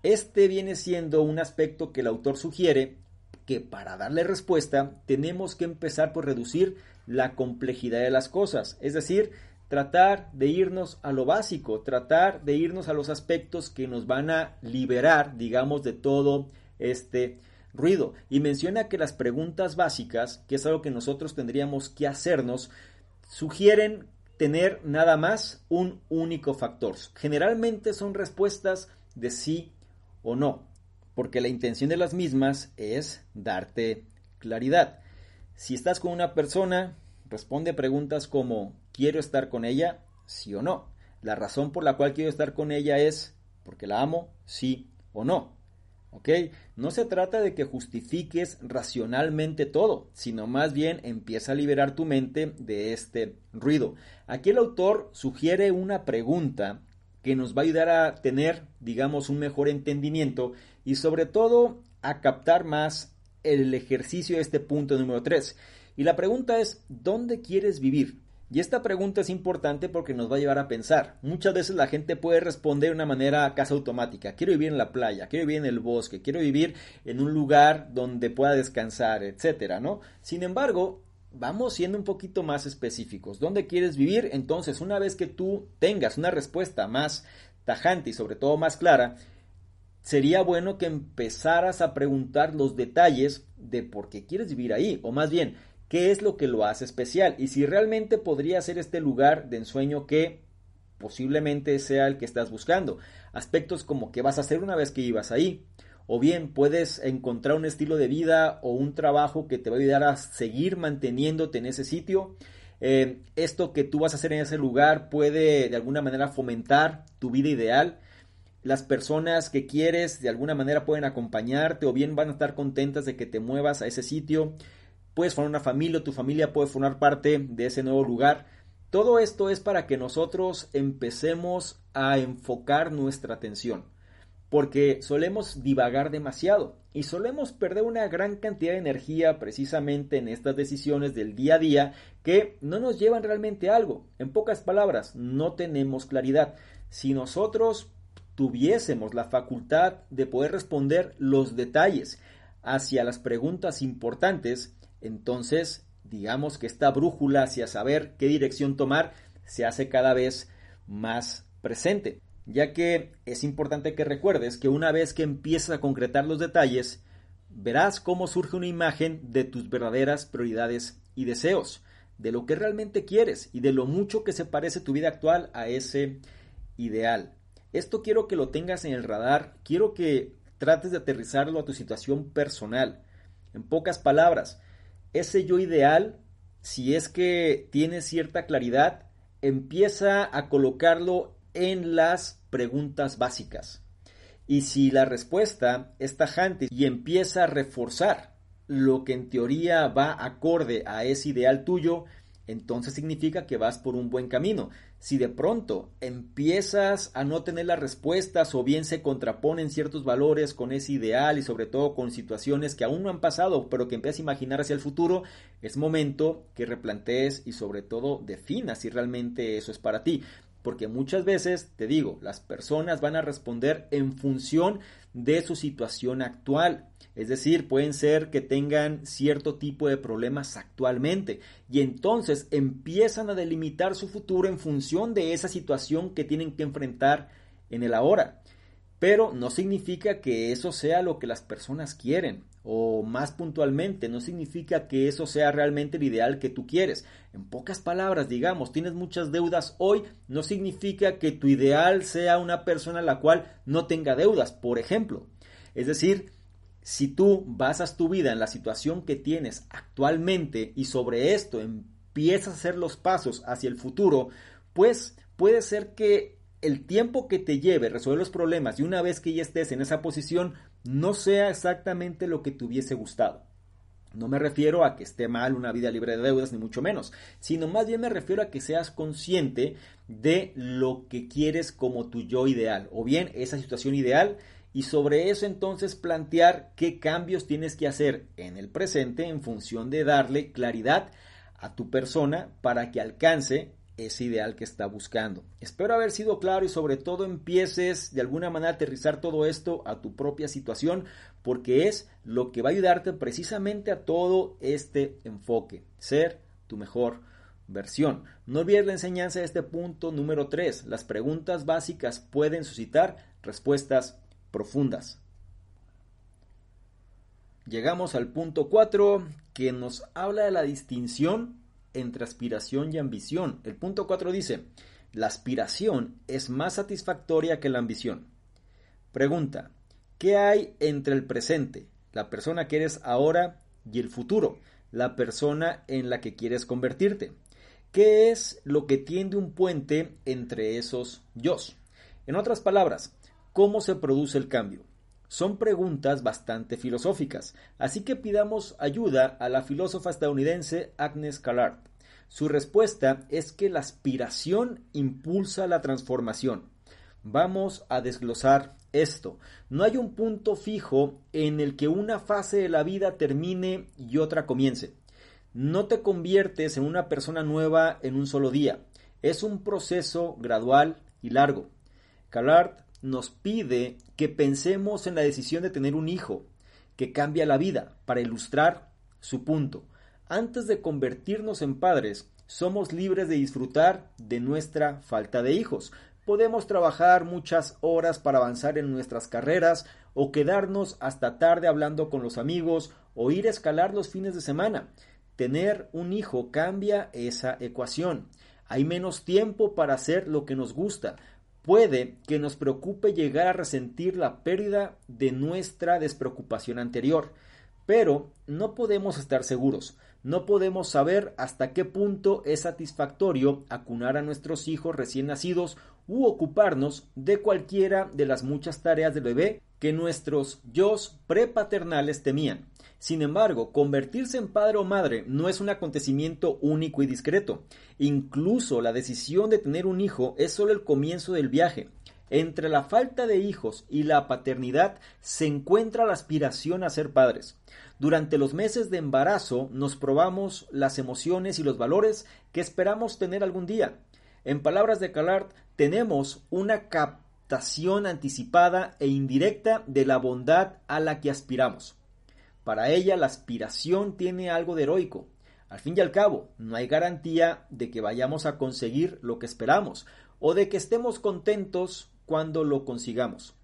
Este viene siendo un aspecto que el autor sugiere que para darle respuesta tenemos que empezar por reducir la complejidad de las cosas, es decir, tratar de irnos a lo básico, tratar de irnos a los aspectos que nos van a liberar, digamos, de todo este ruido. Y menciona que las preguntas básicas, que es algo que nosotros tendríamos que hacernos, sugieren tener nada más un único factor. Generalmente son respuestas de sí o no, porque la intención de las mismas es darte claridad. Si estás con una persona, responde preguntas como ¿quiero estar con ella? Sí o no. La razón por la cual quiero estar con ella es porque la amo, sí o no. ¿Ok? No se trata de que justifiques racionalmente todo, sino más bien empieza a liberar tu mente de este ruido. Aquí el autor sugiere una pregunta que nos va a ayudar a tener, digamos, un mejor entendimiento y sobre todo a captar más el ejercicio de este punto número 3. Y la pregunta es, ¿dónde quieres vivir? Y esta pregunta es importante porque nos va a llevar a pensar. Muchas veces la gente puede responder de una manera casi automática. Quiero vivir en la playa, quiero vivir en el bosque, quiero vivir en un lugar donde pueda descansar, etcétera, ¿no? Sin embargo, vamos siendo un poquito más específicos. ¿Dónde quieres vivir? Entonces, una vez que tú tengas una respuesta más tajante y sobre todo más clara, sería bueno que empezaras a preguntar los detalles de por qué quieres vivir ahí, o más bien, qué es lo que lo hace especial y si realmente podría ser este lugar de ensueño que posiblemente sea el que estás buscando. Aspectos como qué vas a hacer una vez que ibas ahí. O bien puedes encontrar un estilo de vida o un trabajo que te va a ayudar a seguir manteniéndote en ese sitio. Eh, esto que tú vas a hacer en ese lugar puede de alguna manera fomentar tu vida ideal. las personas que quieres de alguna manera pueden acompañarte o bien van a estar contentas de que te muevas a ese sitio. Puedes formar una familia o tu familia puede formar parte de ese nuevo lugar. Todo esto es para que nosotros empecemos a enfocar nuestra atención, porque solemos divagar demasiado y solemos perder una gran cantidad de energía precisamente en estas decisiones del día a día que no nos llevan realmente a algo. En pocas palabras, no tenemos claridad. Si nosotros tuviésemos la facultad de poder responder los detalles hacia las preguntas importantes, entonces digamos que esta brújula hacia saber qué dirección tomar se hace cada vez más presente ya que es importante que recuerdes que una vez que empiezas a concretar los detalles, verás cómo surge una imagen de tus verdaderas prioridades y deseos, de lo que realmente quieres y de lo mucho que se parece tu vida actual a ese ideal. Esto quiero que lo tengas en el radar, quiero que trates de aterrizarlo a tu situación personal. En pocas palabras, ese yo ideal, si es que tienes cierta claridad, empieza a colocarlo en las preguntas básicas. Y si la respuesta es tajante y empieza a reforzar lo que en teoría va acorde a ese ideal tuyo, entonces significa que vas por un buen camino. Si de pronto empiezas a no tener las respuestas o bien se contraponen ciertos valores con ese ideal y sobre todo con situaciones que aún no han pasado pero que empiezas a imaginar hacia el futuro, es momento que replantees y sobre todo definas si realmente eso es para ti porque muchas veces, te digo, las personas van a responder en función de su situación actual. Es decir, pueden ser que tengan cierto tipo de problemas actualmente y entonces empiezan a delimitar su futuro en función de esa situación que tienen que enfrentar en el ahora. Pero no significa que eso sea lo que las personas quieren o más puntualmente, no significa que eso sea realmente el ideal que tú quieres. En pocas palabras, digamos, tienes muchas deudas hoy, no significa que tu ideal sea una persona la cual no tenga deudas, por ejemplo. Es decir, si tú basas tu vida en la situación que tienes actualmente y sobre esto empiezas a hacer los pasos hacia el futuro, pues puede ser que el tiempo que te lleve resolver los problemas y una vez que ya estés en esa posición no sea exactamente lo que te hubiese gustado. No me refiero a que esté mal una vida libre de deudas, ni mucho menos, sino más bien me refiero a que seas consciente de lo que quieres como tu yo ideal, o bien esa situación ideal, y sobre eso entonces plantear qué cambios tienes que hacer en el presente en función de darle claridad a tu persona para que alcance ese ideal que está buscando. Espero haber sido claro y sobre todo empieces de alguna manera a aterrizar todo esto a tu propia situación porque es lo que va a ayudarte precisamente a todo este enfoque, ser tu mejor versión. No olvides la enseñanza de este punto número 3. Las preguntas básicas pueden suscitar respuestas profundas. Llegamos al punto 4 que nos habla de la distinción entre aspiración y ambición. El punto 4 dice, la aspiración es más satisfactoria que la ambición. Pregunta, ¿qué hay entre el presente, la persona que eres ahora, y el futuro, la persona en la que quieres convertirte? ¿Qué es lo que tiende un puente entre esos yo? En otras palabras, ¿cómo se produce el cambio? Son preguntas bastante filosóficas, así que pidamos ayuda a la filósofa estadounidense Agnes Callard. Su respuesta es que la aspiración impulsa la transformación. Vamos a desglosar esto. No hay un punto fijo en el que una fase de la vida termine y otra comience. No te conviertes en una persona nueva en un solo día. Es un proceso gradual y largo. Callard nos pide que pensemos en la decisión de tener un hijo, que cambia la vida, para ilustrar su punto. Antes de convertirnos en padres, somos libres de disfrutar de nuestra falta de hijos. Podemos trabajar muchas horas para avanzar en nuestras carreras o quedarnos hasta tarde hablando con los amigos o ir a escalar los fines de semana. Tener un hijo cambia esa ecuación. Hay menos tiempo para hacer lo que nos gusta, Puede que nos preocupe llegar a resentir la pérdida de nuestra despreocupación anterior, pero no podemos estar seguros. no podemos saber hasta qué punto es satisfactorio acunar a nuestros hijos recién nacidos u ocuparnos de cualquiera de las muchas tareas del bebé que nuestros yo prepaternales temían. Sin embargo, convertirse en padre o madre no es un acontecimiento único y discreto. Incluso la decisión de tener un hijo es solo el comienzo del viaje. Entre la falta de hijos y la paternidad se encuentra la aspiración a ser padres. Durante los meses de embarazo nos probamos las emociones y los valores que esperamos tener algún día. En palabras de Calart, tenemos una captación anticipada e indirecta de la bondad a la que aspiramos. Para ella la aspiración tiene algo de heroico. Al fin y al cabo, no hay garantía de que vayamos a conseguir lo que esperamos o de que estemos contentos cuando lo consigamos.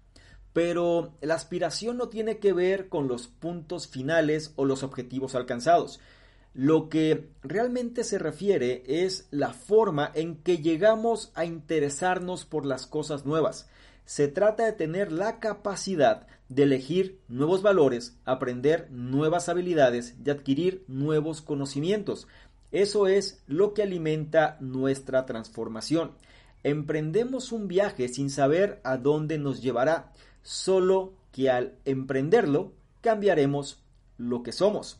Pero la aspiración no tiene que ver con los puntos finales o los objetivos alcanzados. Lo que realmente se refiere es la forma en que llegamos a interesarnos por las cosas nuevas. Se trata de tener la capacidad de elegir nuevos valores, aprender nuevas habilidades y adquirir nuevos conocimientos. Eso es lo que alimenta nuestra transformación. Emprendemos un viaje sin saber a dónde nos llevará, solo que al emprenderlo cambiaremos lo que somos.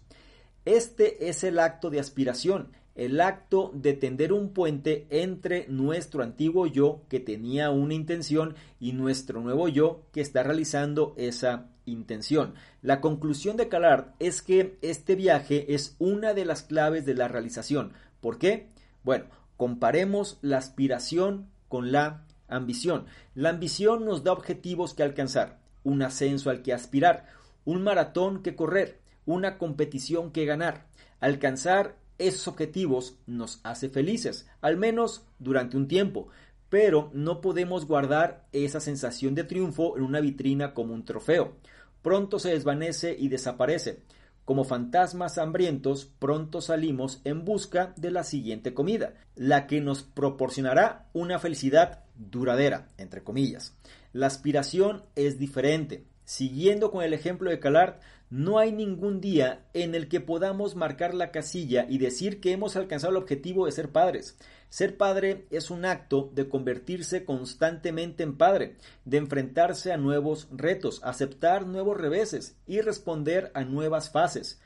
Este es el acto de aspiración, el acto de tender un puente entre nuestro antiguo yo que tenía una intención y nuestro nuevo yo que está realizando esa intención. La conclusión de Calard es que este viaje es una de las claves de la realización. ¿Por qué? Bueno, comparemos la aspiración con la ambición. La ambición nos da objetivos que alcanzar, un ascenso al que aspirar, un maratón que correr, una competición que ganar. Alcanzar esos objetivos nos hace felices, al menos durante un tiempo, pero no podemos guardar esa sensación de triunfo en una vitrina como un trofeo. Pronto se desvanece y desaparece. Como fantasmas hambrientos, pronto salimos en busca de la siguiente comida, la que nos proporcionará una felicidad duradera, entre comillas. La aspiración es diferente. Siguiendo con el ejemplo de Calart, no hay ningún día en el que podamos marcar la casilla y decir que hemos alcanzado el objetivo de ser padres. Ser padre es un acto de convertirse constantemente en padre, de enfrentarse a nuevos retos, aceptar nuevos reveses y responder a nuevas fases.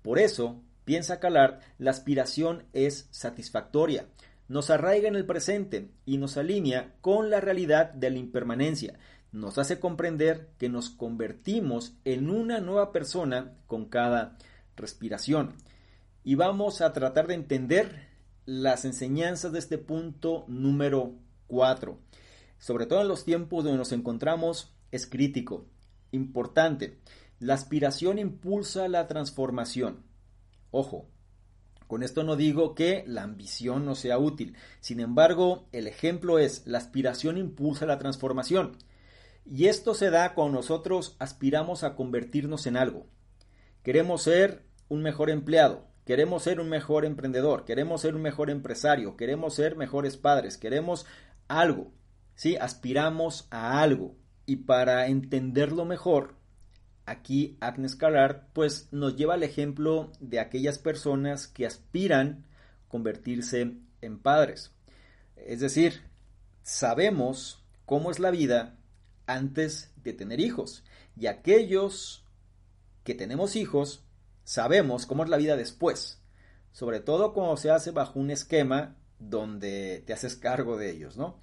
Por eso, piensa Calart, la aspiración es satisfactoria nos arraiga en el presente y nos alinea con la realidad de la impermanencia. Nos hace comprender que nos convertimos en una nueva persona con cada respiración. Y vamos a tratar de entender las enseñanzas de este punto número 4. Sobre todo en los tiempos donde nos encontramos, es crítico, importante. La aspiración impulsa la transformación. Ojo, con esto no digo que la ambición no sea útil. Sin embargo, el ejemplo es la aspiración impulsa la transformación. Y esto se da cuando nosotros aspiramos a convertirnos en algo. Queremos ser un mejor empleado, queremos ser un mejor emprendedor, queremos ser un mejor empresario, queremos ser mejores padres, queremos algo. ¿sí? Aspiramos a algo. Y para entenderlo mejor, aquí Agnes Callard pues nos lleva al ejemplo de aquellas personas que aspiran convertirse en padres. Es decir, sabemos cómo es la vida antes de tener hijos y aquellos que tenemos hijos sabemos cómo es la vida después, sobre todo cuando se hace bajo un esquema donde te haces cargo de ellos, ¿no?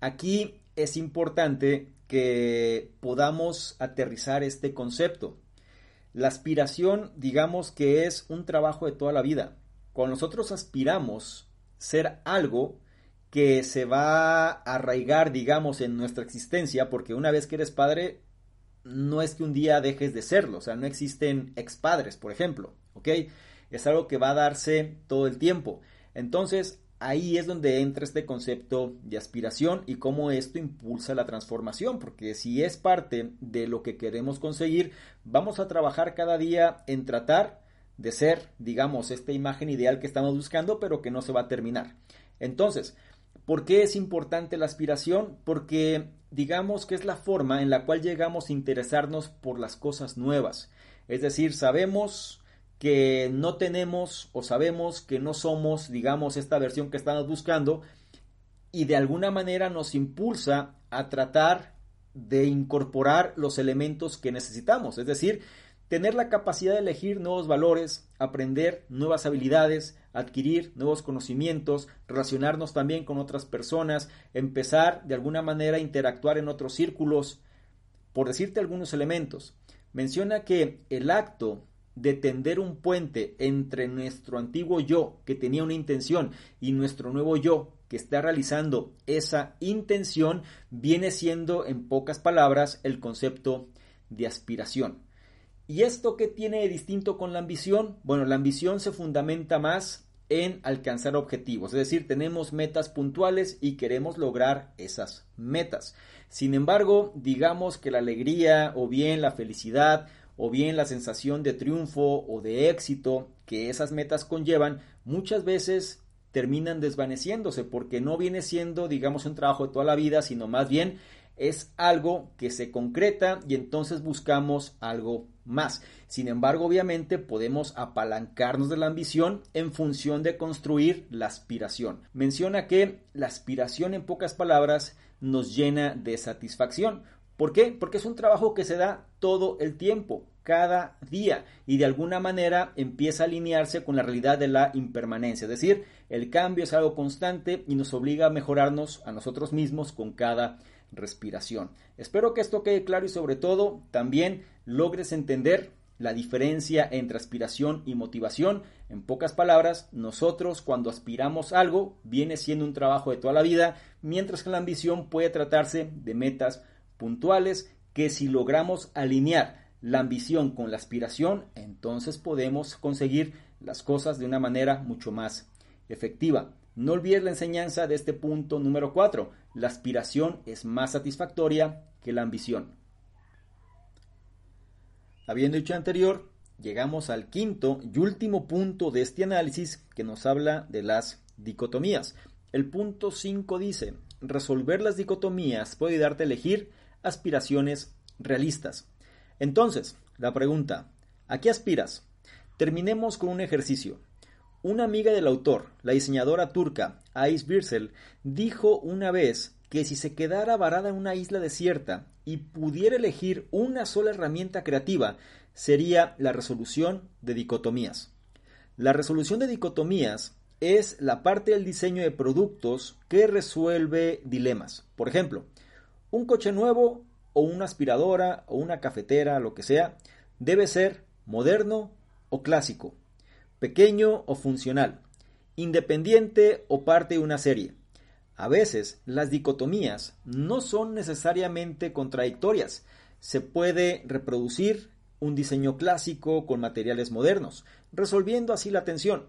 Aquí es importante que podamos aterrizar este concepto. La aspiración, digamos que es un trabajo de toda la vida. Cuando nosotros aspiramos ser algo que se va a arraigar, digamos, en nuestra existencia, porque una vez que eres padre, no es que un día dejes de serlo, o sea, no existen expadres, por ejemplo, ¿ok? Es algo que va a darse todo el tiempo. Entonces, ahí es donde entra este concepto de aspiración y cómo esto impulsa la transformación, porque si es parte de lo que queremos conseguir, vamos a trabajar cada día en tratar de ser, digamos, esta imagen ideal que estamos buscando, pero que no se va a terminar. Entonces, ¿por qué es importante la aspiración? Porque digamos que es la forma en la cual llegamos a interesarnos por las cosas nuevas. Es decir, sabemos que no tenemos o sabemos que no somos, digamos, esta versión que estamos buscando y de alguna manera nos impulsa a tratar de incorporar los elementos que necesitamos, es decir, tener la capacidad de elegir nuevos valores, aprender nuevas habilidades, adquirir nuevos conocimientos, relacionarnos también con otras personas, empezar de alguna manera a interactuar en otros círculos, por decirte algunos elementos. Menciona que el acto de tender un puente entre nuestro antiguo yo que tenía una intención y nuestro nuevo yo que está realizando esa intención viene siendo en pocas palabras el concepto de aspiración. ¿Y esto qué tiene de distinto con la ambición? Bueno, la ambición se fundamenta más en alcanzar objetivos, es decir, tenemos metas puntuales y queremos lograr esas metas. Sin embargo, digamos que la alegría o bien la felicidad o bien la sensación de triunfo o de éxito que esas metas conllevan, muchas veces terminan desvaneciéndose porque no viene siendo, digamos, un trabajo de toda la vida, sino más bien es algo que se concreta y entonces buscamos algo más. Sin embargo, obviamente podemos apalancarnos de la ambición en función de construir la aspiración. Menciona que la aspiración, en pocas palabras, nos llena de satisfacción. ¿Por qué? Porque es un trabajo que se da todo el tiempo, cada día, y de alguna manera empieza a alinearse con la realidad de la impermanencia. Es decir, el cambio es algo constante y nos obliga a mejorarnos a nosotros mismos con cada respiración. Espero que esto quede claro y sobre todo también logres entender la diferencia entre aspiración y motivación. En pocas palabras, nosotros cuando aspiramos algo viene siendo un trabajo de toda la vida, mientras que la ambición puede tratarse de metas puntuales que si logramos alinear la ambición con la aspiración, entonces podemos conseguir las cosas de una manera mucho más efectiva. No olvides la enseñanza de este punto número 4. La aspiración es más satisfactoria que la ambición. Habiendo dicho anterior, llegamos al quinto y último punto de este análisis que nos habla de las dicotomías. El punto 5 dice, resolver las dicotomías puede darte a elegir aspiraciones realistas. Entonces, la pregunta, ¿a qué aspiras? Terminemos con un ejercicio. Una amiga del autor, la diseñadora turca Ais Birsel, dijo una vez que si se quedara varada en una isla desierta y pudiera elegir una sola herramienta creativa, sería la resolución de dicotomías. La resolución de dicotomías es la parte del diseño de productos que resuelve dilemas. Por ejemplo, un coche nuevo o una aspiradora o una cafetera, lo que sea, debe ser moderno o clásico pequeño o funcional, independiente o parte de una serie. A veces las dicotomías no son necesariamente contradictorias. Se puede reproducir un diseño clásico con materiales modernos, resolviendo así la tensión.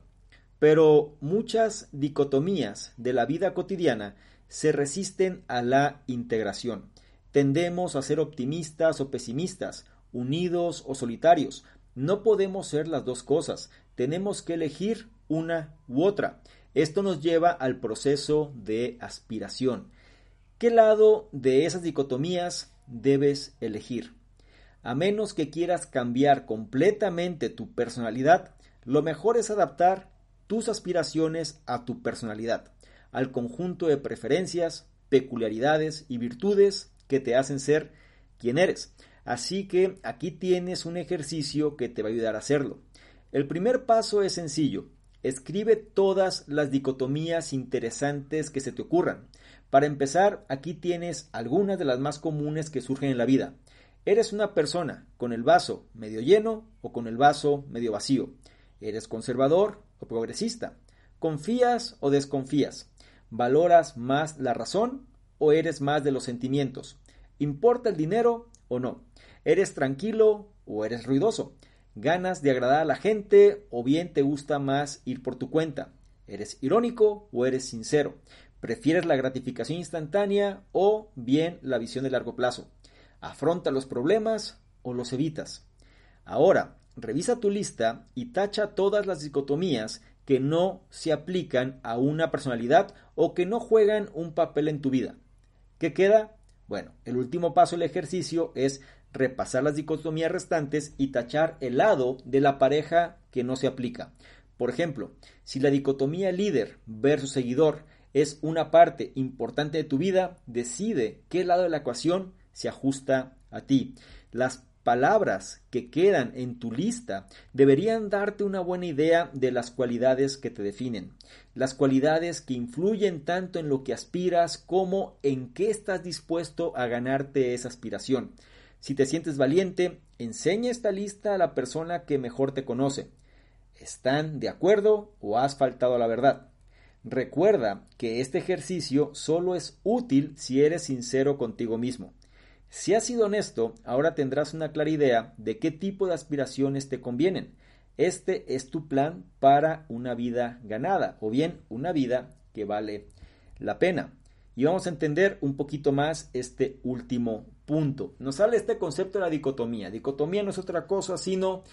Pero muchas dicotomías de la vida cotidiana se resisten a la integración. Tendemos a ser optimistas o pesimistas, unidos o solitarios. No podemos ser las dos cosas tenemos que elegir una u otra. Esto nos lleva al proceso de aspiración. ¿Qué lado de esas dicotomías debes elegir? A menos que quieras cambiar completamente tu personalidad, lo mejor es adaptar tus aspiraciones a tu personalidad, al conjunto de preferencias, peculiaridades y virtudes que te hacen ser quien eres. Así que aquí tienes un ejercicio que te va a ayudar a hacerlo. El primer paso es sencillo. Escribe todas las dicotomías interesantes que se te ocurran. Para empezar, aquí tienes algunas de las más comunes que surgen en la vida. ¿Eres una persona con el vaso medio lleno o con el vaso medio vacío? ¿Eres conservador o progresista? ¿Confías o desconfías? ¿Valoras más la razón o eres más de los sentimientos? ¿Importa el dinero o no? ¿Eres tranquilo o eres ruidoso? Ganas de agradar a la gente o bien te gusta más ir por tu cuenta. ¿Eres irónico o eres sincero? ¿Prefieres la gratificación instantánea o bien la visión de largo plazo? ¿Afronta los problemas o los evitas? Ahora, revisa tu lista y tacha todas las dicotomías que no se aplican a una personalidad o que no juegan un papel en tu vida. ¿Qué queda? Bueno, el último paso del ejercicio es repasar las dicotomías restantes y tachar el lado de la pareja que no se aplica. Por ejemplo, si la dicotomía líder versus seguidor es una parte importante de tu vida, decide qué lado de la ecuación se ajusta a ti. Las palabras que quedan en tu lista deberían darte una buena idea de las cualidades que te definen, las cualidades que influyen tanto en lo que aspiras como en qué estás dispuesto a ganarte esa aspiración. Si te sientes valiente, enseña esta lista a la persona que mejor te conoce. ¿Están de acuerdo o has faltado a la verdad? Recuerda que este ejercicio solo es útil si eres sincero contigo mismo. Si has sido honesto, ahora tendrás una clara idea de qué tipo de aspiraciones te convienen. Este es tu plan para una vida ganada o bien una vida que vale la pena. Y vamos a entender un poquito más este último punto. Nos sale este concepto de la dicotomía. Dicotomía no es otra cosa sino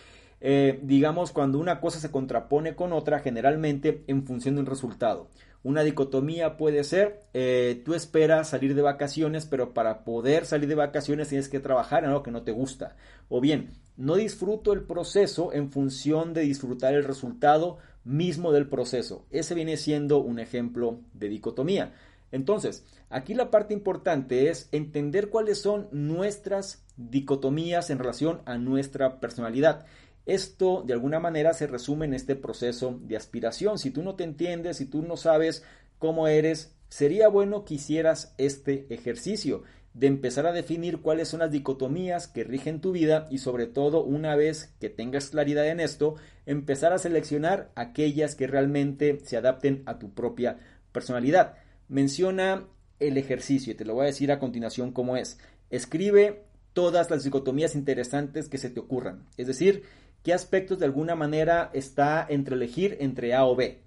eh, digamos, cuando una cosa se contrapone con otra, generalmente en función de un resultado. Una dicotomía puede ser, eh, tú esperas salir de vacaciones, pero para poder salir de vacaciones tienes que trabajar en algo que no te gusta. O bien, no disfruto el proceso en función de disfrutar el resultado mismo del proceso. Ese viene siendo un ejemplo de dicotomía. Entonces, aquí la parte importante es entender cuáles son nuestras dicotomías en relación a nuestra personalidad. Esto de alguna manera se resume en este proceso de aspiración. Si tú no te entiendes, si tú no sabes cómo eres, sería bueno que hicieras este ejercicio de empezar a definir cuáles son las dicotomías que rigen tu vida y sobre todo una vez que tengas claridad en esto, empezar a seleccionar aquellas que realmente se adapten a tu propia personalidad. Menciona el ejercicio y te lo voy a decir a continuación cómo es. Escribe todas las dicotomías interesantes que se te ocurran. Es decir, qué aspectos de alguna manera está entre elegir entre A o B.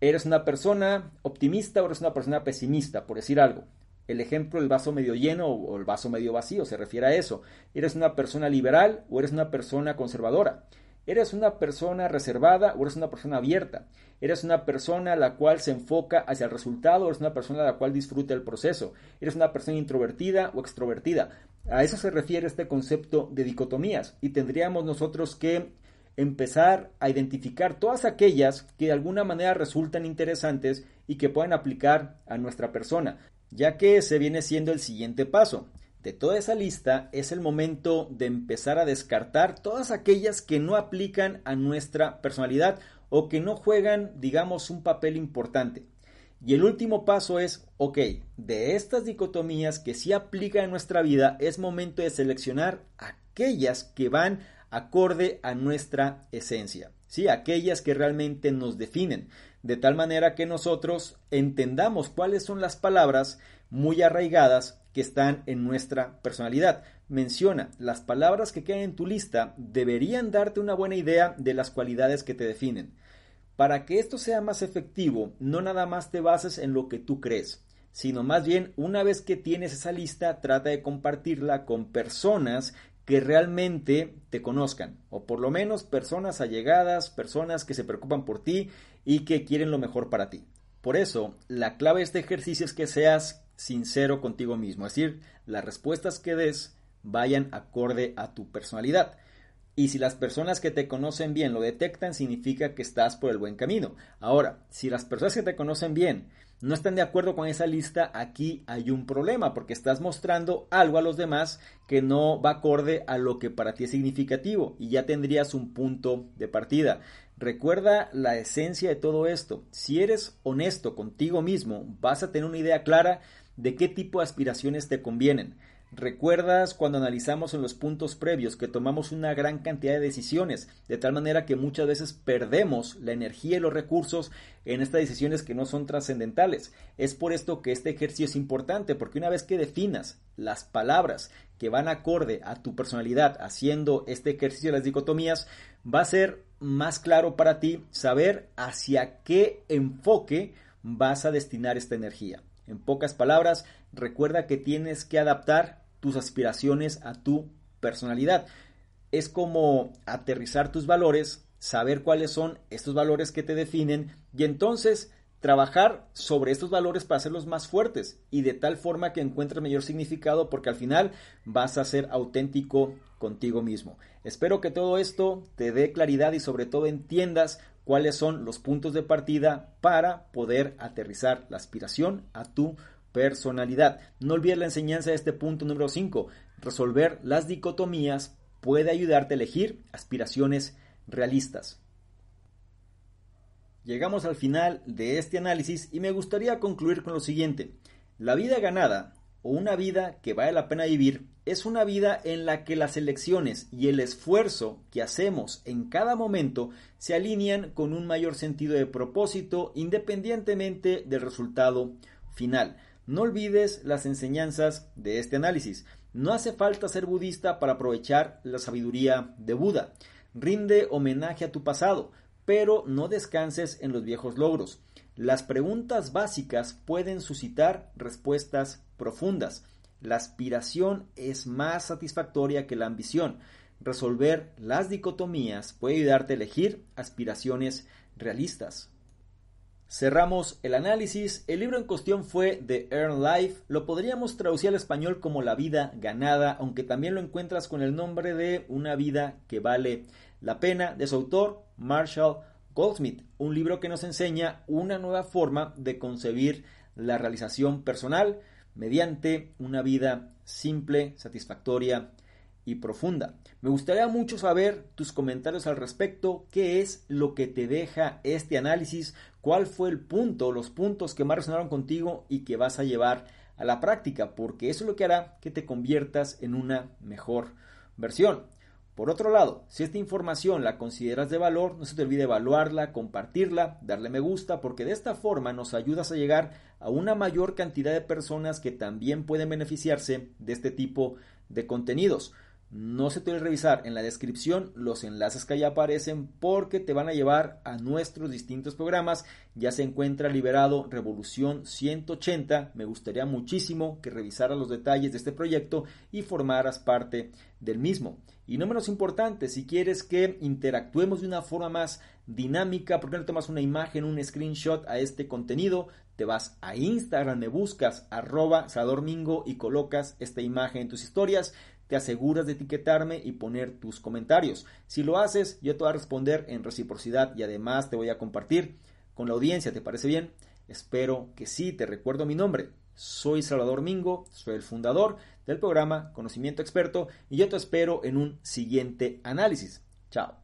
¿Eres una persona optimista o eres una persona pesimista, por decir algo? El ejemplo, el vaso medio lleno o el vaso medio vacío, se refiere a eso. ¿Eres una persona liberal o eres una persona conservadora? ¿Eres una persona reservada o eres una persona abierta? ¿Eres una persona a la cual se enfoca hacia el resultado o eres una persona a la cual disfruta el proceso? ¿Eres una persona introvertida o extrovertida? A eso se refiere este concepto de dicotomías y tendríamos nosotros que empezar a identificar todas aquellas que de alguna manera resultan interesantes y que puedan aplicar a nuestra persona, ya que ese viene siendo el siguiente paso. De toda esa lista es el momento de empezar a descartar todas aquellas que no aplican a nuestra personalidad o que no juegan, digamos, un papel importante. Y el último paso es, ok, de estas dicotomías que sí aplican en nuestra vida, es momento de seleccionar aquellas que van acorde a nuestra esencia, ¿sí? aquellas que realmente nos definen, de tal manera que nosotros entendamos cuáles son las palabras muy arraigadas que están en nuestra personalidad. Menciona, las palabras que quedan en tu lista deberían darte una buena idea de las cualidades que te definen. Para que esto sea más efectivo, no nada más te bases en lo que tú crees, sino más bien una vez que tienes esa lista, trata de compartirla con personas que realmente te conozcan, o por lo menos personas allegadas, personas que se preocupan por ti y que quieren lo mejor para ti. Por eso, la clave de este ejercicio es que seas sincero contigo mismo, es decir, las respuestas que des vayan acorde a tu personalidad. Y si las personas que te conocen bien lo detectan, significa que estás por el buen camino. Ahora, si las personas que te conocen bien no están de acuerdo con esa lista, aquí hay un problema, porque estás mostrando algo a los demás que no va acorde a lo que para ti es significativo y ya tendrías un punto de partida. Recuerda la esencia de todo esto. Si eres honesto contigo mismo, vas a tener una idea clara de qué tipo de aspiraciones te convienen. ¿Recuerdas cuando analizamos en los puntos previos que tomamos una gran cantidad de decisiones, de tal manera que muchas veces perdemos la energía y los recursos en estas decisiones que no son trascendentales? Es por esto que este ejercicio es importante, porque una vez que definas las palabras que van acorde a tu personalidad haciendo este ejercicio de las dicotomías, va a ser más claro para ti saber hacia qué enfoque vas a destinar esta energía. En pocas palabras, recuerda que tienes que adaptar tus aspiraciones a tu personalidad. Es como aterrizar tus valores, saber cuáles son estos valores que te definen y entonces trabajar sobre estos valores para hacerlos más fuertes y de tal forma que encuentres mayor significado porque al final vas a ser auténtico contigo mismo. Espero que todo esto te dé claridad y sobre todo entiendas cuáles son los puntos de partida para poder aterrizar la aspiración a tu personalidad. No olvides la enseñanza de este punto número 5. Resolver las dicotomías puede ayudarte a elegir aspiraciones realistas. Llegamos al final de este análisis y me gustaría concluir con lo siguiente. La vida ganada o una vida que vale la pena vivir es una vida en la que las elecciones y el esfuerzo que hacemos en cada momento se alinean con un mayor sentido de propósito independientemente del resultado final. No olvides las enseñanzas de este análisis. No hace falta ser budista para aprovechar la sabiduría de Buda. Rinde homenaje a tu pasado pero no descanses en los viejos logros. Las preguntas básicas pueden suscitar respuestas profundas. La aspiración es más satisfactoria que la ambición. Resolver las dicotomías puede ayudarte a elegir aspiraciones realistas. Cerramos el análisis. El libro en cuestión fue The Earn Life. Lo podríamos traducir al español como La vida ganada, aunque también lo encuentras con el nombre de Una vida que vale la pena, de su autor Marshall Goldsmith, un libro que nos enseña una nueva forma de concebir la realización personal mediante una vida simple, satisfactoria y profunda. Me gustaría mucho saber tus comentarios al respecto, qué es lo que te deja este análisis, cuál fue el punto, los puntos que más resonaron contigo y que vas a llevar a la práctica, porque eso es lo que hará que te conviertas en una mejor versión. Por otro lado, si esta información la consideras de valor, no se te olvide evaluarla, compartirla, darle me gusta, porque de esta forma nos ayudas a llegar a una mayor cantidad de personas que también pueden beneficiarse de este tipo de contenidos. No se te olvide revisar en la descripción los enlaces que allá aparecen porque te van a llevar a nuestros distintos programas. Ya se encuentra liberado Revolución 180. Me gustaría muchísimo que revisaras los detalles de este proyecto y formaras parte del mismo. Y no menos importante, si quieres que interactuemos de una forma más dinámica, ¿por qué no tomas una imagen, un screenshot a este contenido? Te vas a Instagram, me buscas arroba Mingo y colocas esta imagen en tus historias te aseguras de etiquetarme y poner tus comentarios. Si lo haces, yo te voy a responder en reciprocidad y además te voy a compartir con la audiencia. ¿Te parece bien? Espero que sí, te recuerdo mi nombre. Soy Salvador Mingo, soy el fundador del programa Conocimiento Experto y yo te espero en un siguiente análisis. Chao.